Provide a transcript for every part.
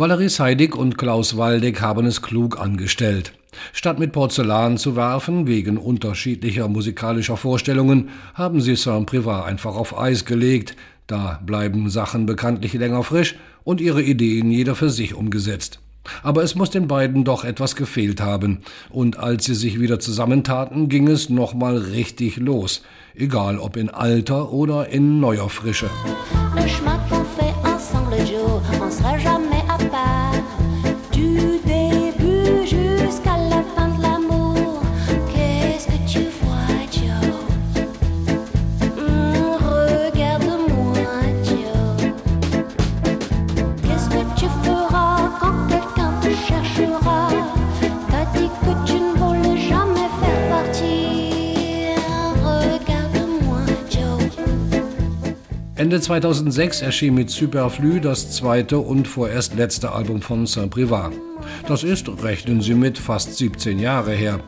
Valerie Seidig und Klaus Waldeck haben es klug angestellt. Statt mit Porzellan zu werfen, wegen unterschiedlicher musikalischer Vorstellungen, haben sie Saint-Privat einfach auf Eis gelegt. Da bleiben Sachen bekanntlich länger frisch und ihre Ideen jeder für sich umgesetzt. Aber es muss den beiden doch etwas gefehlt haben. Und als sie sich wieder zusammentaten, ging es nochmal richtig los. Egal ob in alter oder in neuer Frische. Ende 2006 erschien mit Superflu das zweite und vorerst letzte Album von Saint-Privat. Das ist, rechnen Sie mit, fast 17 Jahre her.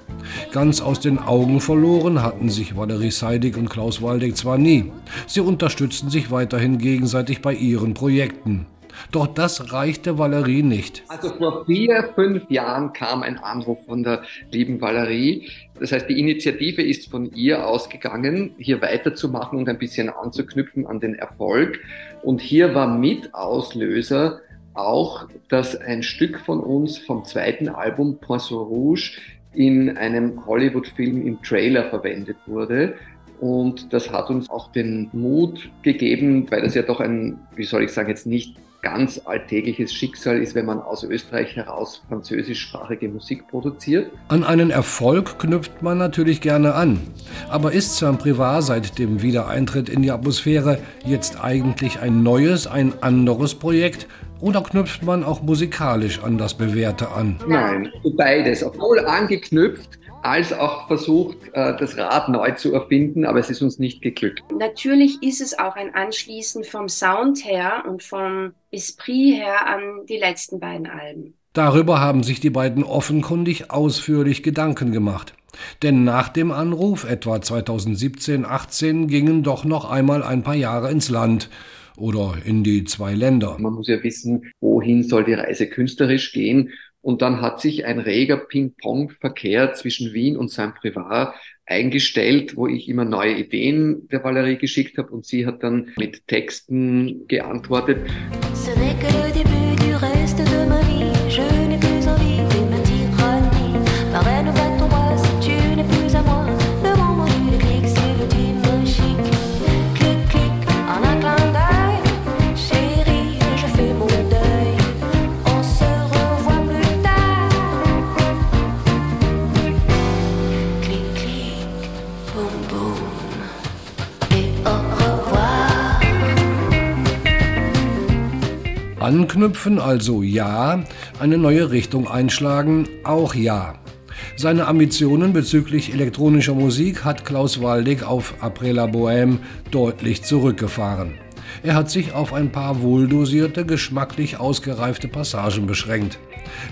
Ganz aus den Augen verloren hatten sich Valerie Seidig und Klaus Waldeck zwar nie. Sie unterstützten sich weiterhin gegenseitig bei ihren Projekten. Doch das reichte Valerie nicht. Also vor vier, fünf Jahren kam ein Anruf von der lieben Valerie. Das heißt, die Initiative ist von ihr ausgegangen, hier weiterzumachen und ein bisschen anzuknüpfen an den Erfolg. Und hier war mit Auslöser auch, dass ein Stück von uns vom zweiten Album Poisson Rouge in einem Hollywood-Film im Trailer verwendet wurde. Und das hat uns auch den Mut gegeben, weil das ja doch ein, wie soll ich sagen, jetzt nicht ganz alltägliches Schicksal ist, wenn man aus Österreich heraus französischsprachige Musik produziert. An einen Erfolg knüpft man natürlich gerne an. Aber ist Saint-Privat seit dem Wiedereintritt in die Atmosphäre jetzt eigentlich ein neues, ein anderes Projekt? Oder knüpft man auch musikalisch an das Bewährte an? Nein, beides. Obwohl angeknüpft, als auch versucht, äh, das Rad neu zu erfinden, aber es ist uns nicht geglückt. Natürlich ist es auch ein Anschließen vom Sound her und vom Esprit her an die letzten beiden Alben. Darüber haben sich die beiden offenkundig ausführlich Gedanken gemacht. Denn nach dem Anruf, etwa 2017-18, gingen doch noch einmal ein paar Jahre ins Land oder in die zwei Länder. Man muss ja wissen, wohin soll die Reise künstlerisch gehen. Und dann hat sich ein reger Ping-Pong-Verkehr zwischen Wien und Saint-Privat eingestellt, wo ich immer neue Ideen der Valerie geschickt habe und sie hat dann mit Texten geantwortet. Anknüpfen also ja, eine neue Richtung einschlagen auch ja. Seine Ambitionen bezüglich elektronischer Musik hat Klaus Waldig auf Après la Bohème deutlich zurückgefahren. Er hat sich auf ein paar wohldosierte, geschmacklich ausgereifte Passagen beschränkt.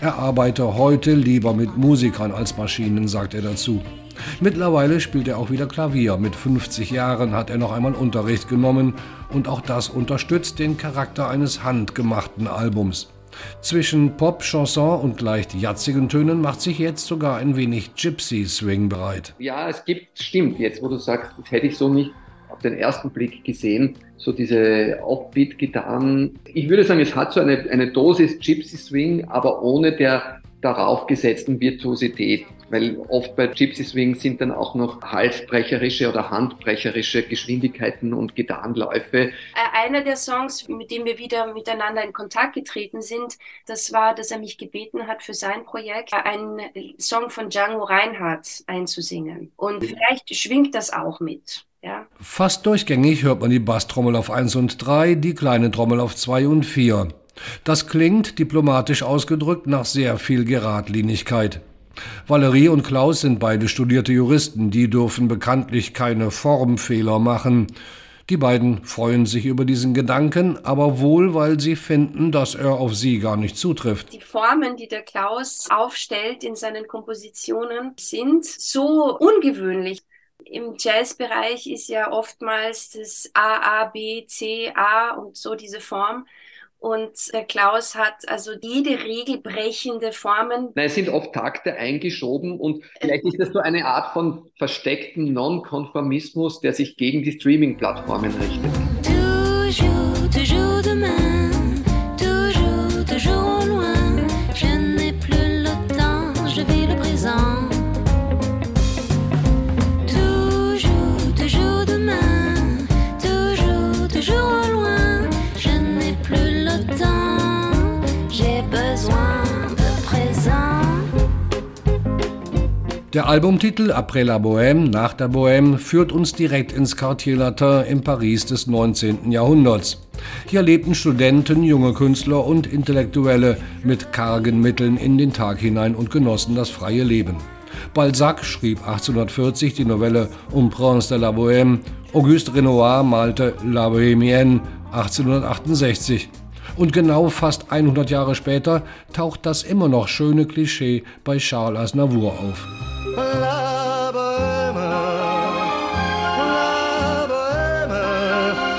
Er arbeite heute lieber mit Musikern als Maschinen, sagt er dazu. Mittlerweile spielt er auch wieder Klavier. Mit 50 Jahren hat er noch einmal Unterricht genommen und auch das unterstützt den Charakter eines handgemachten Albums. Zwischen Pop, Chanson und leicht jatzigen Tönen macht sich jetzt sogar ein wenig Gypsy Swing bereit. Ja, es gibt, stimmt, jetzt wo du sagst, das hätte ich so nicht auf den ersten Blick gesehen, so diese Offbeat-Gitarren. Ich würde sagen, es hat so eine, eine Dosis Gypsy Swing, aber ohne der darauf gesetzten Virtuosität weil oft bei Gypsy Swing sind dann auch noch halsbrecherische oder handbrecherische Geschwindigkeiten und Gitarrenläufe. Äh, einer der Songs, mit dem wir wieder miteinander in Kontakt getreten sind, das war, dass er mich gebeten hat, für sein Projekt einen Song von Django Reinhardt einzusingen. Und vielleicht schwingt das auch mit. Ja. Fast durchgängig hört man die Basstrommel auf 1 und 3, die kleine Trommel auf 2 und 4. Das klingt, diplomatisch ausgedrückt, nach sehr viel Geradlinigkeit. Valerie und Klaus sind beide studierte Juristen, die dürfen bekanntlich keine Formfehler machen. Die beiden freuen sich über diesen Gedanken, aber wohl, weil sie finden, dass er auf sie gar nicht zutrifft. Die Formen, die der Klaus aufstellt in seinen Kompositionen, sind so ungewöhnlich. Im Jazzbereich ist ja oftmals das A, A, B, C, A und so diese Form. Und der Klaus hat also jede regelbrechende Formen. Nein, es sind oft Takte eingeschoben und vielleicht ist das so eine Art von versteckten Nonkonformismus, der sich gegen die Streaming-Plattformen richtet. Der Albumtitel Après la Bohème, nach der Bohème, führt uns direkt ins Quartier Latin im Paris des 19. Jahrhunderts. Hier lebten Studenten, junge Künstler und Intellektuelle mit kargen Mitteln in den Tag hinein und genossen das freie Leben. Balzac schrieb 1840 die Novelle Um Prince de la Bohème, Auguste Renoir malte La Bohémienne 1868. Und genau fast 100 Jahre später taucht das immer noch schöne Klischee bei Charles Aznavour auf. La bohème, la bohème,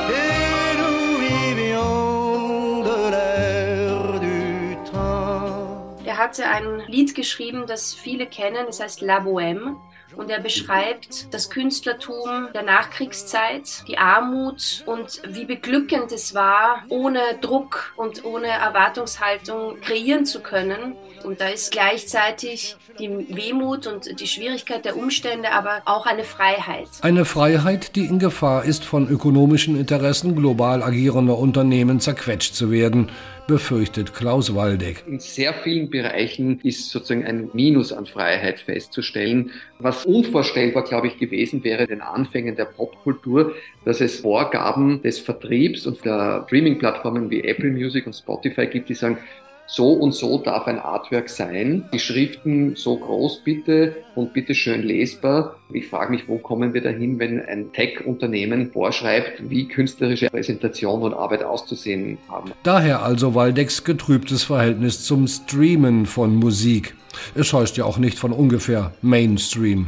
et nous vivions de l'air du temps. Er hatte ein Lied geschrieben, das viele kennen, das heißt La Bohème. Und er beschreibt das Künstlertum der Nachkriegszeit, die Armut und wie beglückend es war, ohne Druck und ohne Erwartungshaltung kreieren zu können. Und da ist gleichzeitig die Wehmut und die Schwierigkeit der Umstände, aber auch eine Freiheit. Eine Freiheit, die in Gefahr ist, von ökonomischen Interessen global agierender Unternehmen zerquetscht zu werden befürchtet Klaus Waldeck. In sehr vielen Bereichen ist sozusagen ein Minus an Freiheit festzustellen, was unvorstellbar, glaube ich, gewesen wäre den Anfängen der Popkultur, dass es Vorgaben des Vertriebs und der Streaming-Plattformen wie Apple Music und Spotify gibt, die sagen, so und so darf ein Artwork sein. Die Schriften so groß bitte und bitte schön lesbar. Ich frage mich, wo kommen wir dahin, wenn ein Tech-Unternehmen vorschreibt, wie künstlerische Präsentation und Arbeit auszusehen haben. Daher also Waldecks getrübtes Verhältnis zum Streamen von Musik. Es heißt ja auch nicht von ungefähr Mainstream.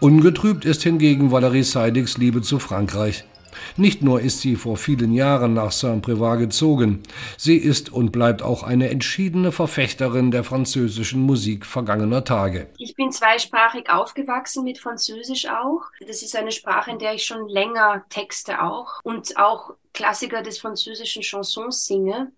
Ungetrübt ist hingegen Valerie Seidigs Liebe zu Frankreich. Nicht nur ist sie vor vielen Jahren nach Saint-Prévat gezogen, sie ist und bleibt auch eine entschiedene Verfechterin der französischen Musik vergangener Tage. Ich bin zweisprachig aufgewachsen mit Französisch auch. Das ist eine Sprache, in der ich schon länger texte auch und auch Klassiker des französischen Chansons singe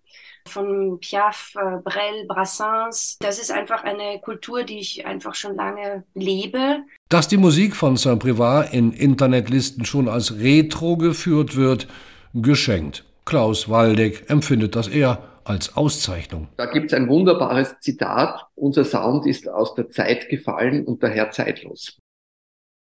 von Piaf, äh, Brel, Brassens. Das ist einfach eine Kultur, die ich einfach schon lange lebe. Dass die Musik von Saint-Privat in Internetlisten schon als Retro geführt wird, geschenkt. Klaus Waldeck empfindet das eher als Auszeichnung. Da gibt es ein wunderbares Zitat. Unser Sound ist aus der Zeit gefallen und daher zeitlos.